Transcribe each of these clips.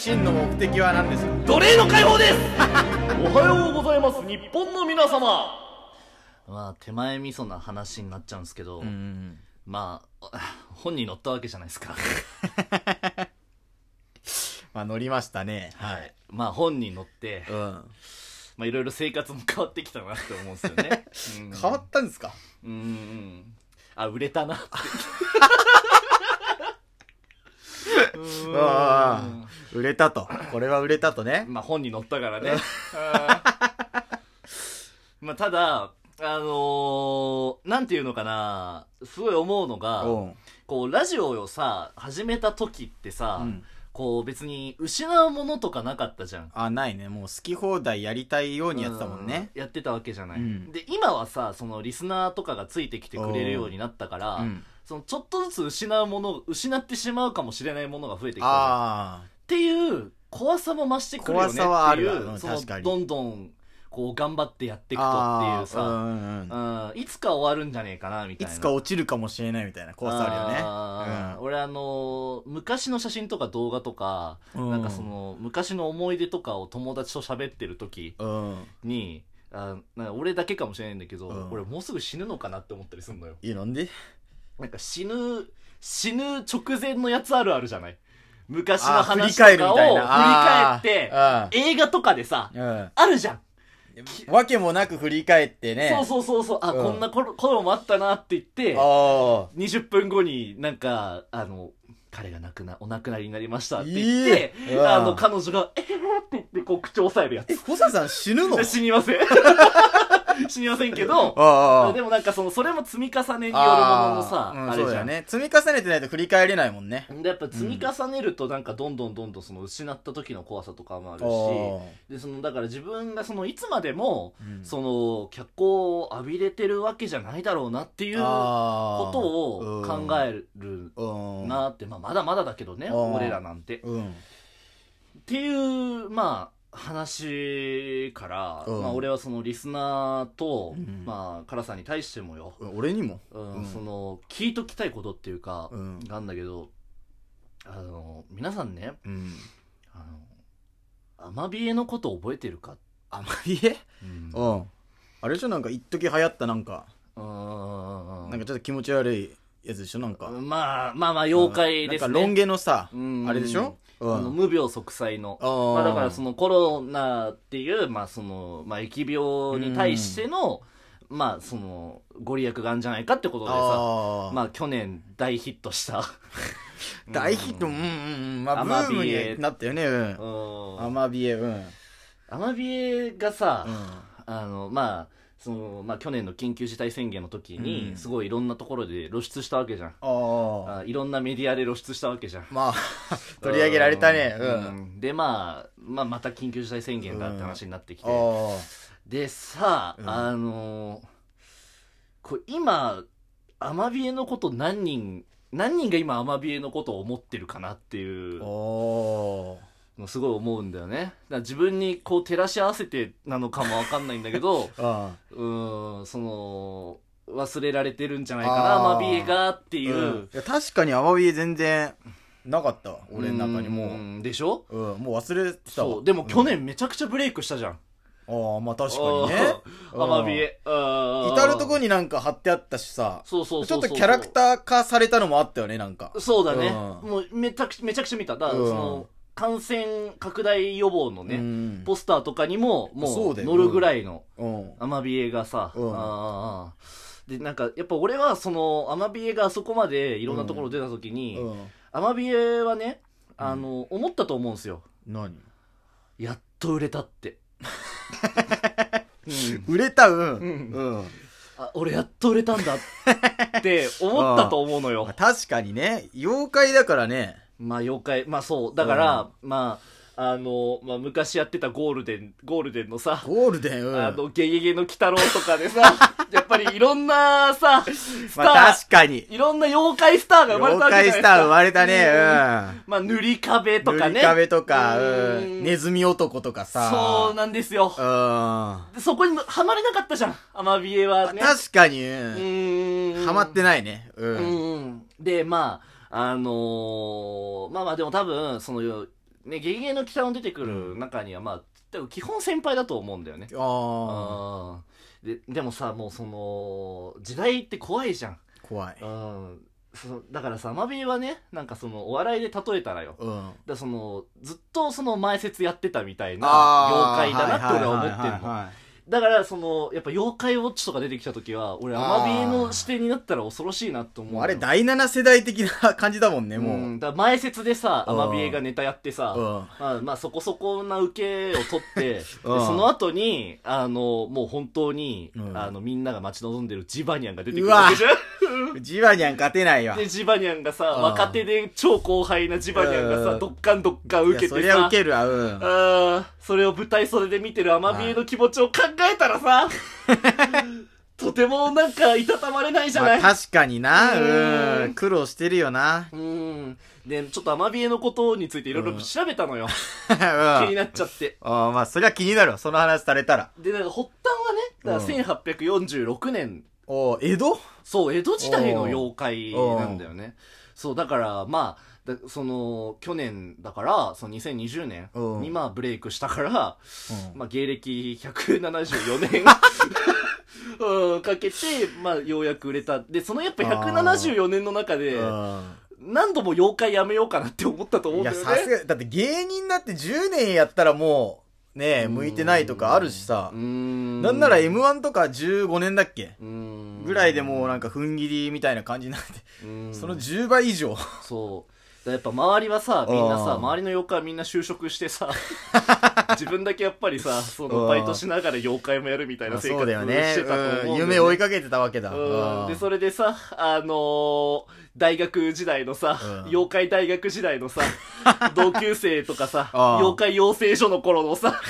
真の目的は何ですか？奴隷の解放です！おはようございます日本の皆様。まあ手前味噌な話になっちゃうんですけど、うんまあ 本に載ったわけじゃないですか。まあ乗りましたね。はい。まあ本に載ってうん。まあいろいろ生活も変わってきたなって思うんですよね、うん。変わったんですか？うんうん。あ売れたなってああ売れたと。これは売れたとね。まあ本に載ったからね。あ ーまあただ、あのーなんていうのかな、すごい思うのが、う。んこう、ラジオをさ、始めた時ってさ、うん。こう別に失うものとかなかったじゃん。あないね。もう好き放題やりたいようにやってたもんね。うやってたわけじゃない。うん。で、今はさ、そのリスナーとかがついてきてくれるようになったから、うんそのちょっとずつ失うもの、失ってしまうかもしれないものが増えてきたっていう怖さも増してくるよねっていう怖さはあるわ。うんそのどんどんこう頑張ってやっていくとあっていうさ、あうんうん。うん。いつか終わるんじゃねえかなみたいな。いつか落ちるかもしれないみたいな怖さあるよね。あー。俺あのー昔の写真とか動画とか、うん。なんかその昔の思い出とかを友達と喋ってる時うん。うんにあ俺だけかもしれないんだけど、うん。俺もうすぐ死ぬのかなって思ったりするのよ。いいなんで？なんか死ぬ死ぬ直前のやつあるあるじゃない？昔の話とかを振り返って映画とかでさうん。あるじゃん。うんわけもなく振り返ってね。そうそうそうそう。あ、うん。こんな頃頃もあったなって言ってあ20分後になんかあの彼が亡くなお亡くなりになりましたって言っいていうん。あの彼女が「えー」って言ってこう口を押さえるやえつ小沢さん死ぬの？死にません 死にませんけどでもなんかそのそれも積み重ねによるもののさあれじゃね。積み重ねてないと振り返れないもんね。でやっぱ積み重ねるとなんかどんどんどんどんその失った時の怖さとかもあるしあでそのだから自分がそのいつまでもその脚光を浴びれてるわけじゃないだろうなっていうことを考えるうんなって、まあ、まだまだだけどねうん。俺らなんて。っうん。ていうまあ話から、うん。まあ、俺はそのリスナーと、うん。まあ、カラさんに対してもよ、俺にも？うんうん。その聞いときたいことっていうか、うん。があんだけどあの皆さんねうん。あのアマビエのこと覚えてるか、あまりえうん。うん。あれでしょ？なんか一時流行ったなんか。なんかちょっと気持ち悪いやつでしょ？なんか。まあまあまあ妖怪ですね。なんかロン毛のさうん。あれでしょ？うあの無病息災の。まあ、だからそのコロナっていう、まあそのまあ、疫病に対しての、まあそのご利益があるんじゃないかってことでさあー。まあ去年大ヒットした。大ヒット？うん。うんうんまあブアマームビエになったよね。うん。うん。アマビエうん。アマビエがさ、うん。あのまあそのまあ、去年の緊急事態宣言の時に、うん。すごいいろんなところで露出したわけじゃん。あああいろんなメディアで露出したわけじゃん。まあ 取り上げられたね。ううん。んで、まあ、まあまた緊急事態宣言だって話になってきて、あでさ、うん。あのーこれ今アマビエのこと何人何人が今アマビエのことを思ってるかなっていうのすごい思うんだよね。自分にこう照らし合わせてなのかもわかんないんだけど あうーんその忘れられてるんじゃないかなアマビエがっていう、うん。いや確かにアマビエ全然なかったわ俺の中にも。うんでしょ？う、うん、もう忘れてたわ。そう。でも去うん。年めちゃくちゃブレイクしたじゃん、ああまあ確かにね。アマビエうん。至るとこになんか貼ってあったしさ。そうそうちょそう。そうっとキャラクター化されたのもあったよねなんか。そうだね、うん。もうめちゃくちゃめちゃくちゃ見た。だからうん。その感染拡大予防のね、うん。ポスターとかにももそう乗るぐらいのうん。アマビエがさ、うん。あでなんかやっぱ俺はそのアマビエがあそこまでいろんなところ出た時に、うん。アマビエはねあの、思ったと思うんですよ。何？やっと売れたって、う ん売れた？うん。うん。うん。あ俺やっと売れたんだって思ったと思うのよ。まあ確かにね。妖怪だからねまあ妖怪。まあそう。だから、まああの、まあ、昔やってたゴールデンゴールデンのさ、ゴールデン？うん。あのゲゲゲの鬼太郎とかでさ やっぱりいろんなさスター、まあ確かに。いろんな妖怪スターが生まれたわけじゃないですか。妖怪スター生まれたね。うん。まあ塗り壁とかね。塗り壁とか、ううん。ん、ネズミ男とかさ。そうなんですよ。うん。でそこにはまれなかったじゃん。アマビエはね。確かに、ううんーん。ハマってないね。うん。うん。でまああのーまあまあでも多分そのね、ゲゲゲの鬼太郎に出てくる中には、まあ、多分基本先輩だと思うんだよね。ああーで、でもさ、もうその、時代って怖いじゃん。あ怖いうん。そのだからさ、アマビエはね、なんかその、お笑いで例えたらよ。うんらその、ずっとその前説やってたみたいなあー妖怪だなって俺は思ってんの。だからその、やっぱ妖怪ウォッチとか出てきた時は、俺アマビエの視点になったら恐ろしいなって思ううあれ第7世代的な感じだもんねもう、うん、だ前説でさ、うん。アマビエがネタやってさ、うん。まあ、まあそこそこな受けを取って、でうん。その後に、あの、もう本当に、うん。あの、みんなが待ち望んでるジバニャンが出てくるわけじゃん。ジバニャン勝てないわ。で、ジバニャンがさ、うん。若手で超後輩なジバニャンがさ、うん。どっかんどっかん受けてさ、そりゃ受けるわうん。あーそれを舞台袖で見てるアマビエの気持ちを考えたらさ、とてもなんかいたたまれないじゃない、まあ、確かになうん。うん。苦労してるよな。うん。で、ちょっとアマビエのことについていろいろ調べたのよ。うん。気になっちゃって。ああまあそりゃ気になるわその話されたら。で、なんか発端はね、だから1846年、おー江戸？そう、江戸時代の妖怪なんだよね。そう、だから、まあ、だその、去年だから、その2020年うんにまあブレイクしたから、うん。まあ芸歴174年 うん、かけて、まあようやく売れた。で、そのやっぱ174年の中で、うん。何度も妖怪やめようかなって思ったと思うんだよね。さすが、だって芸人だって10年やったらもう、ねえ、向いてないとかあるしさ。なんなら M1 とか15年だっけ？ぐらいでもうなんか踏ん切りみたいな感じになって、うんその10倍以上。そう。やっぱ周りはさ、みんなさ、うん。周りの妖怪はみんな就職してさ、自分だけやっぱりさ、そのうん。バイトしながら妖怪もやるみたいな生活そうだよね。してたと思うんだよ、ね。うん。夢追いかけてたわけだ。うん、で、うん。それでさ、あのー大学時代のさ、うん。妖怪大学時代のさ、同級生とかさ、ああ妖怪養成所の頃のさ、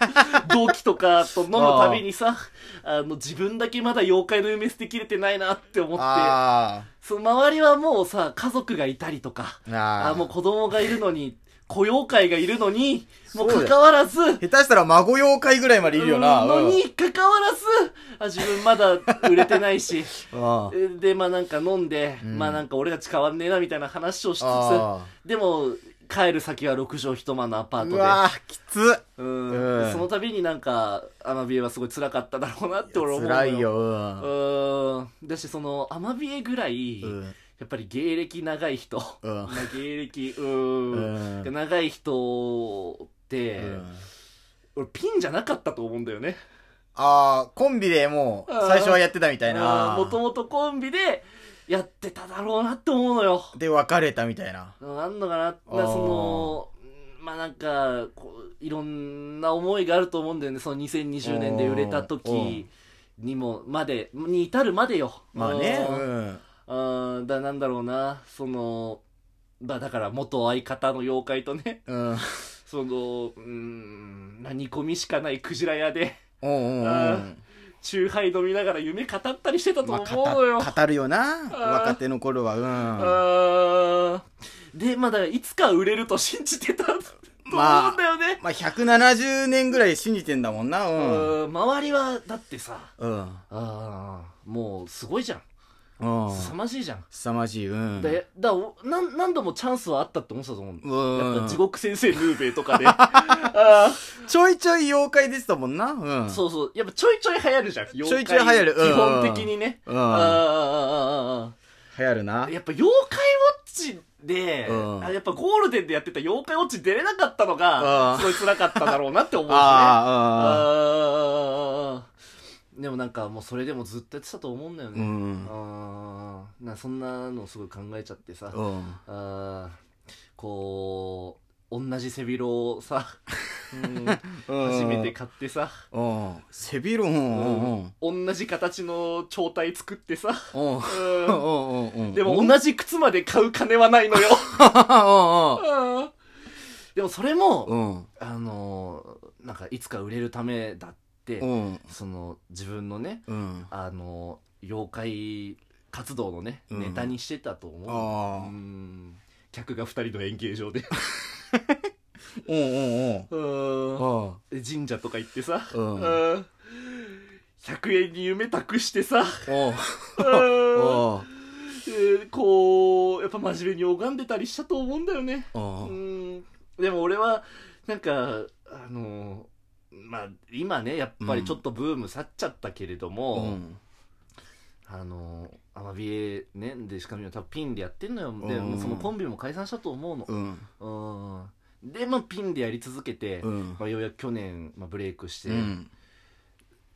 同期とかと飲むたびにさ、あの、自分だけまだ妖怪の夢捨てきれてないなって思って、あその周りはもうさ、家族がいたりとか、ー。あー。あもう子供がいるのに、子妖怪がいるのに、もう関わらず、下手したら孫妖怪ぐらいまでいるよな。うんのに、関わらず、あ自分まだ売れてないし、で、まあなんか飲んで、うん。まあなんか俺たち変わんねえなみたいな話をしつあつ、でも、帰る先は6畳一間のアパートうわーきつうん。うん。その度になんか、アマビエはすごい辛かっただろうなって俺思うの辛い。よ。うん。うん。だし、その、アマビエぐらい、うん。やっぱり芸歴長い人、うん。まあ芸歴、うん、うん。が長い人って、うん。俺ピンじゃなかったと思うんだよね。ああ、コンビでもう、最初はやってたみたいな。もともとコンビでやってただろうなって思うのよ。で、別れたみたいな。なんのかな、なあーその、まあなんか、こういろんな思いがあると思うんだよね。その2020年で売れた時にも、まで、に至るまでよ。まあね。ううんだ、なんだろうな、その、まあだから元相方の妖怪とね、うん。その、うん、何込みしかないクジラ屋で、うんうんうあん。チューハイ飲みながら夢語ったりしてたとまあ、思うのよ。語語るよな。ー若手の頃は。うん。で、まあだいつか売れると信じてたと 思うんだよね。まあ、170年ぐらい信じてんだもんな。うん。うん周りは、だってさ、うん。あーもうすごいじゃん。うん。凄まじいじゃん。凄まじい。うん。で、だおなん何度もチャンスはあったって思ってたと思う。うんやっぱ地獄先生ヌーベイとかで。あちょいちょい妖怪出てたもんな。うん。ーそうそう。やっぱちょいちょい流行るじゃん。ちょいちょい流行るうん基本的にね。うんあ流行るなー。やっぱ妖怪ウォッチで、うんあやっぱゴールデンでやってた妖怪ウォッチ出れなかったのが、うんすごい辛かっただろうなって思うしね。あ あーでもなんかもうそれでもずっとやってたと思うんだよあ。うね。ん。あーなそんなのすごい考えちゃってさ、うん。あーこう同じ背広をさ、うん初めて買ってさ、うん。背広、うん。うん。同じ形の帳体作ってさ。でも同じ靴まで買う金はないのよ。でもそれも、うん。あのーなん。かいつか売れるためだって、うん。その自分のね、うん。あの妖怪活動のね、うん。ネタにしてたと思う。客が二人の演芸場で。うん。うん。うん。うん。神社とか行ってさ、うん。うん。100円に夢託してさ、こう、やっぱ真面目に拝んでたりしたと思うんだよね。おううん。でも俺はなんかあのまあ今ねやっぱりちょっとブーム去っちゃったけれども、うん。あのアマビエねでしかも多分ピンでやってんのよ。でうん。もうそのコンビも解散したと思うの。うん。うんでもピンでやり続けて、うん。まあ、ようやく去年、まあ、ブレイクして、うん。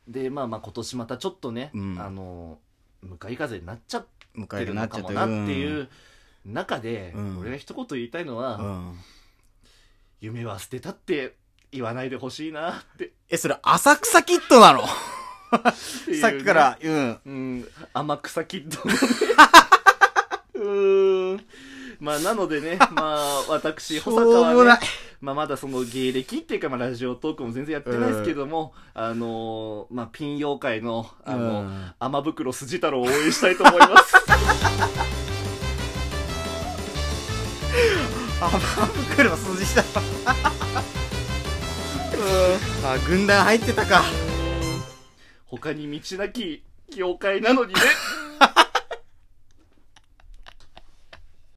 でまあまあ今年またちょっとね、うん。あの向かい風になっちゃっ迎てるえるなっちゃっかもなっていう中で、うん。俺が一言言いたいのは、うん。夢は捨てたって言わないでほしいなって。えそれ浅草キッドなの？っていうね。さっきからうん。うん。天草キッド うーんまあなのでねまあ私保坂はいね、まあ、まだその芸歴っていうか、まあ、ラジオトークも全然やってないですけども、あのーまあ、ピン妖怪のあの、うん。天袋筋太郎を応援したいと思います。あ袋筋したうん。あ軍団入ってたか。他に道なき妖怪なのにね